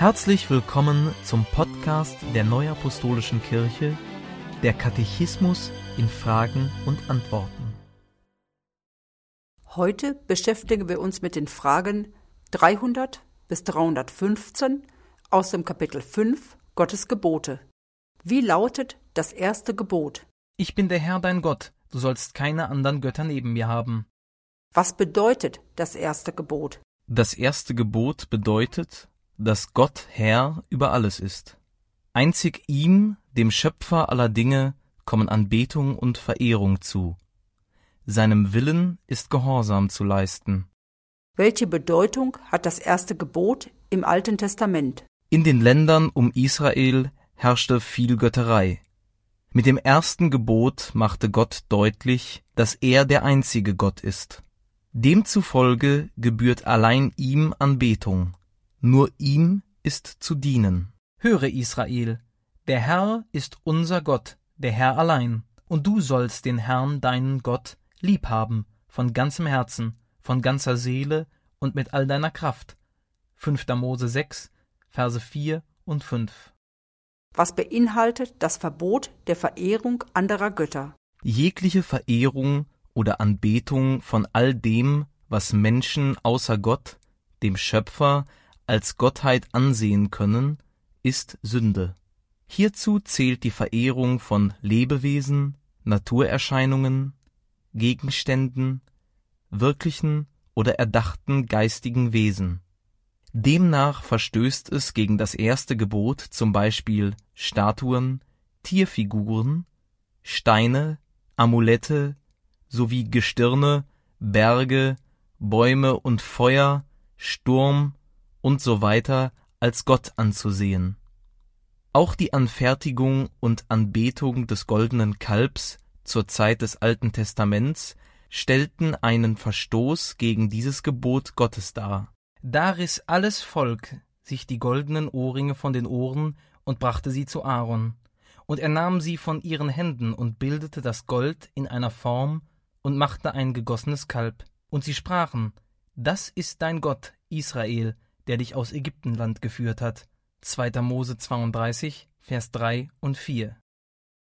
Herzlich willkommen zum Podcast der Neuapostolischen Kirche, der Katechismus in Fragen und Antworten. Heute beschäftigen wir uns mit den Fragen 300 bis 315 aus dem Kapitel 5 Gottes Gebote. Wie lautet das erste Gebot? Ich bin der Herr dein Gott, du sollst keine anderen Götter neben mir haben. Was bedeutet das erste Gebot? Das erste Gebot bedeutet, dass Gott Herr über alles ist. Einzig ihm, dem Schöpfer aller Dinge, kommen Anbetung und Verehrung zu. Seinem Willen ist Gehorsam zu leisten. Welche Bedeutung hat das erste Gebot im Alten Testament? In den Ländern um Israel herrschte viel Götterei. Mit dem ersten Gebot machte Gott deutlich, dass er der einzige Gott ist. Demzufolge gebührt allein ihm Anbetung. Nur ihm ist zu dienen. Höre Israel, der Herr ist unser Gott, der Herr allein, und du sollst den Herrn deinen Gott liebhaben, von ganzem Herzen, von ganzer Seele und mit all deiner Kraft. 5. Mose 6, Verse 4 und 5. Was beinhaltet das Verbot der Verehrung anderer Götter? Jegliche Verehrung oder Anbetung von all dem, was Menschen außer Gott, dem Schöpfer, als Gottheit ansehen können, ist Sünde. Hierzu zählt die Verehrung von Lebewesen, Naturerscheinungen, Gegenständen, wirklichen oder erdachten geistigen Wesen. Demnach verstößt es gegen das erste Gebot zum Beispiel Statuen, Tierfiguren, Steine, Amulette sowie Gestirne, Berge, Bäume und Feuer, Sturm, und so weiter als Gott anzusehen. Auch die Anfertigung und Anbetung des goldenen Kalbs zur Zeit des Alten Testaments stellten einen Verstoß gegen dieses Gebot Gottes dar. Da riss alles Volk sich die goldenen Ohrringe von den Ohren und brachte sie zu Aaron. Und er nahm sie von ihren Händen und bildete das Gold in einer Form und machte ein gegossenes Kalb. Und sie sprachen, Das ist dein Gott, Israel, der dich aus Ägyptenland geführt hat. 2. Mose 32, Vers 3 und 4.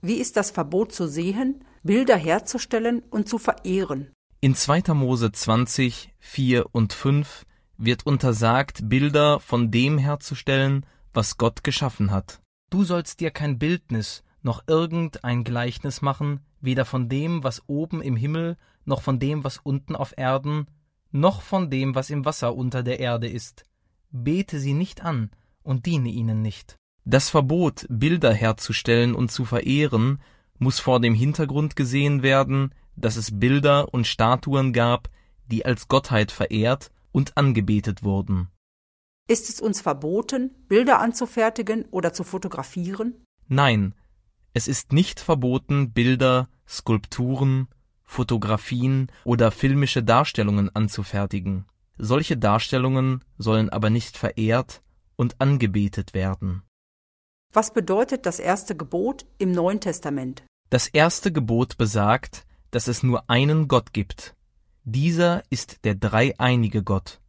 Wie ist das Verbot zu sehen, Bilder herzustellen und zu verehren? In 2. Mose 20, 4 und 5 wird untersagt, Bilder von dem herzustellen, was Gott geschaffen hat. Du sollst dir kein Bildnis noch irgendein Gleichnis machen, weder von dem, was oben im Himmel, noch von dem, was unten auf Erden, noch von dem, was im Wasser unter der Erde ist bete sie nicht an und diene ihnen nicht. Das Verbot, Bilder herzustellen und zu verehren, muss vor dem Hintergrund gesehen werden, dass es Bilder und Statuen gab, die als Gottheit verehrt und angebetet wurden. Ist es uns verboten, Bilder anzufertigen oder zu fotografieren? Nein, es ist nicht verboten, Bilder, Skulpturen, Fotografien oder filmische Darstellungen anzufertigen. Solche Darstellungen sollen aber nicht verehrt und angebetet werden. Was bedeutet das erste Gebot im Neuen Testament? Das erste Gebot besagt, dass es nur einen Gott gibt. Dieser ist der dreieinige Gott.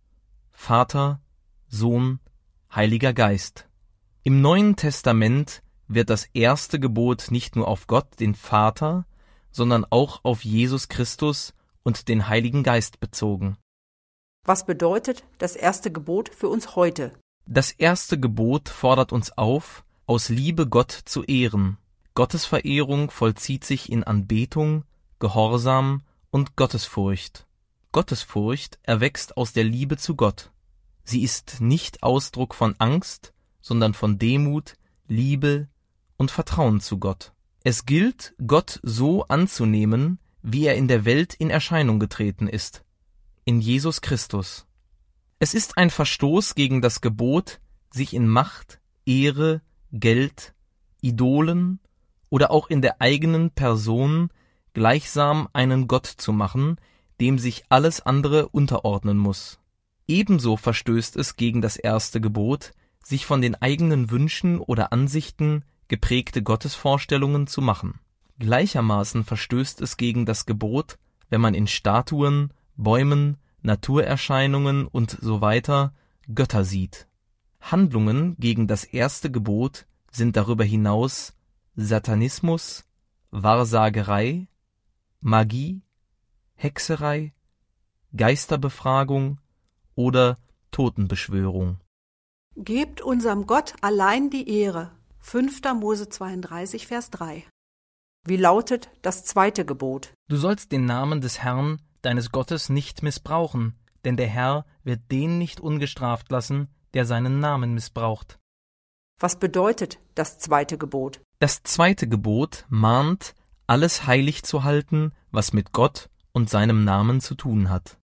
Vater, Sohn, Heiliger Geist. Im Neuen Testament wird das erste Gebot nicht nur auf Gott, den Vater, sondern auch auf Jesus Christus und den Heiligen Geist bezogen. Was bedeutet das erste Gebot für uns heute? Das erste Gebot fordert uns auf, aus Liebe Gott zu ehren. Gottes Verehrung vollzieht sich in Anbetung, Gehorsam und Gottesfurcht. Gottesfurcht erwächst aus der Liebe zu Gott. Sie ist nicht Ausdruck von Angst, sondern von Demut, Liebe und Vertrauen zu Gott. Es gilt, Gott so anzunehmen, wie er in der Welt in Erscheinung getreten ist in Jesus Christus. Es ist ein Verstoß gegen das Gebot, sich in Macht, Ehre, Geld, Idolen oder auch in der eigenen Person gleichsam einen Gott zu machen, dem sich alles andere unterordnen muss. Ebenso verstößt es gegen das erste Gebot, sich von den eigenen Wünschen oder Ansichten geprägte Gottesvorstellungen zu machen. Gleichermaßen verstößt es gegen das Gebot, wenn man in Statuen, Bäumen, Naturerscheinungen und so weiter Götter sieht. Handlungen gegen das erste Gebot sind darüber hinaus Satanismus, Wahrsagerei, Magie, Hexerei, Geisterbefragung oder Totenbeschwörung. Gebt unserem Gott allein die Ehre. 5. Mose 32, Vers 3. Wie lautet das zweite Gebot? Du sollst den Namen des Herrn, deines Gottes, nicht missbrauchen, denn der Herr wird den nicht ungestraft lassen, der seinen Namen missbraucht. Was bedeutet das zweite Gebot? Das zweite Gebot mahnt, alles heilig zu halten, was mit Gott und seinem Namen zu tun hat.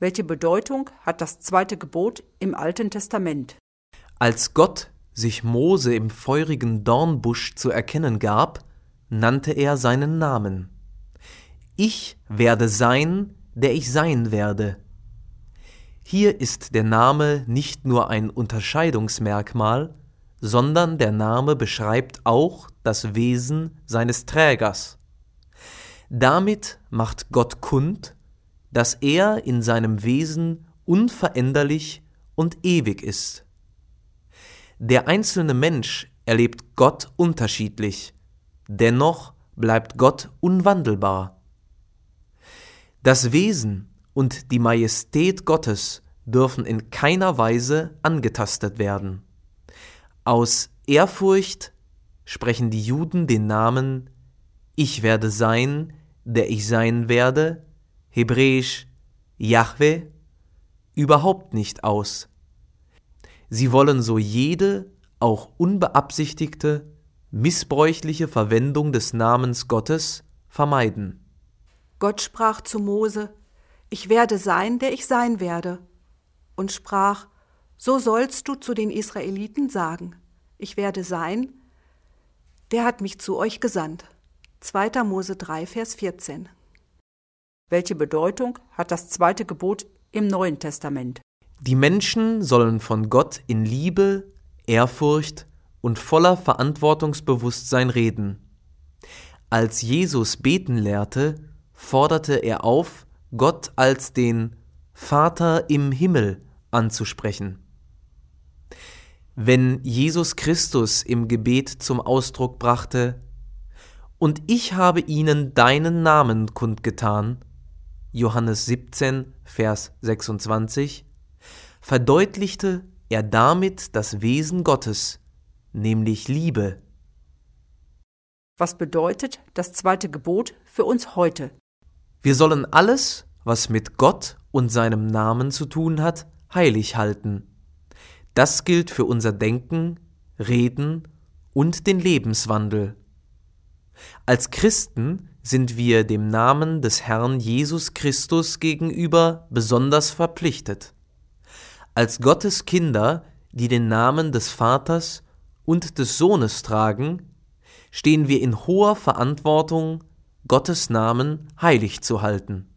Welche Bedeutung hat das zweite Gebot im Alten Testament? Als Gott sich Mose im feurigen Dornbusch zu erkennen gab, nannte er seinen Namen. Ich werde sein, der ich sein werde. Hier ist der Name nicht nur ein Unterscheidungsmerkmal, sondern der Name beschreibt auch das Wesen seines Trägers. Damit macht Gott kund, dass er in seinem Wesen unveränderlich und ewig ist. Der einzelne Mensch erlebt Gott unterschiedlich, dennoch bleibt Gott unwandelbar. Das Wesen und die Majestät Gottes dürfen in keiner Weise angetastet werden. Aus Ehrfurcht sprechen die Juden den Namen Ich werde sein, der ich sein werde, hebräisch Yahweh, überhaupt nicht aus. Sie wollen so jede, auch unbeabsichtigte, missbräuchliche Verwendung des Namens Gottes vermeiden. Gott sprach zu Mose, Ich werde sein, der ich sein werde, und sprach, So sollst du zu den Israeliten sagen, Ich werde sein, der hat mich zu euch gesandt. 2. Mose 3, Vers 14. Welche Bedeutung hat das zweite Gebot im Neuen Testament? Die Menschen sollen von Gott in Liebe, Ehrfurcht und voller Verantwortungsbewusstsein reden. Als Jesus beten lehrte, forderte er auf, Gott als den Vater im Himmel anzusprechen. Wenn Jesus Christus im Gebet zum Ausdruck brachte, Und ich habe ihnen deinen Namen kundgetan, Johannes 17, Vers 26, verdeutlichte er damit das Wesen Gottes, nämlich Liebe. Was bedeutet das zweite Gebot für uns heute? Wir sollen alles, was mit Gott und seinem Namen zu tun hat, heilig halten. Das gilt für unser Denken, Reden und den Lebenswandel. Als Christen sind wir dem Namen des Herrn Jesus Christus gegenüber besonders verpflichtet als Gottes Kinder, die den Namen des Vaters und des Sohnes tragen, stehen wir in hoher Verantwortung, Gottes Namen heilig zu halten.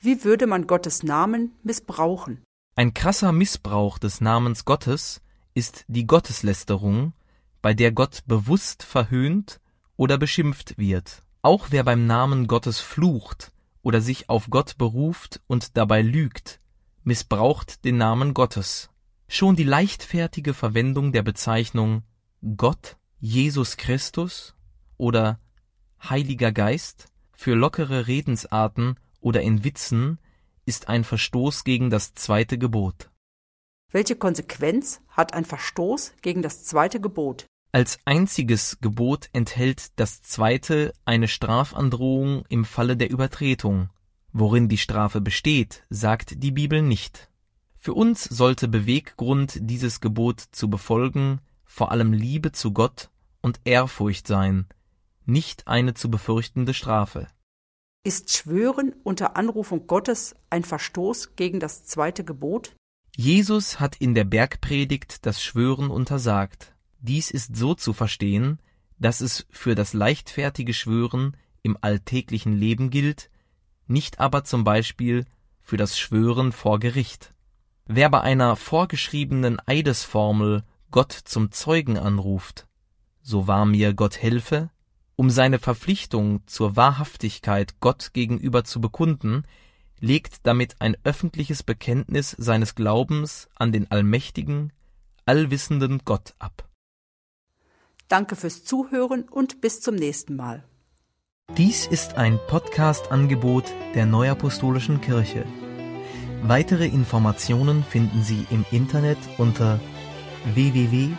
Wie würde man Gottes Namen missbrauchen? Ein krasser Missbrauch des Namens Gottes ist die Gotteslästerung, bei der Gott bewusst verhöhnt oder beschimpft wird. Auch wer beim Namen Gottes flucht oder sich auf Gott beruft und dabei lügt, missbraucht den Namen Gottes. Schon die leichtfertige Verwendung der Bezeichnung Gott, Jesus Christus oder Heiliger Geist für lockere Redensarten oder in Witzen ist ein Verstoß gegen das zweite Gebot. Welche Konsequenz hat ein Verstoß gegen das zweite Gebot? Als einziges Gebot enthält das zweite eine Strafandrohung im Falle der Übertretung. Worin die Strafe besteht, sagt die Bibel nicht. Für uns sollte Beweggrund, dieses Gebot zu befolgen, vor allem Liebe zu Gott und Ehrfurcht sein, nicht eine zu befürchtende Strafe. Ist Schwören unter Anrufung Gottes ein Verstoß gegen das zweite Gebot? Jesus hat in der Bergpredigt das Schwören untersagt. Dies ist so zu verstehen, dass es für das leichtfertige Schwören im alltäglichen Leben gilt, nicht aber zum Beispiel für das Schwören vor Gericht. Wer bei einer vorgeschriebenen Eidesformel Gott zum Zeugen anruft, so wahr mir Gott helfe, um seine Verpflichtung zur Wahrhaftigkeit Gott gegenüber zu bekunden, legt damit ein öffentliches Bekenntnis seines Glaubens an den allmächtigen, allwissenden Gott ab. Danke fürs Zuhören und bis zum nächsten Mal. Dies ist ein Podcast-Angebot der Neuapostolischen Kirche. Weitere Informationen finden Sie im Internet unter www.nak.org.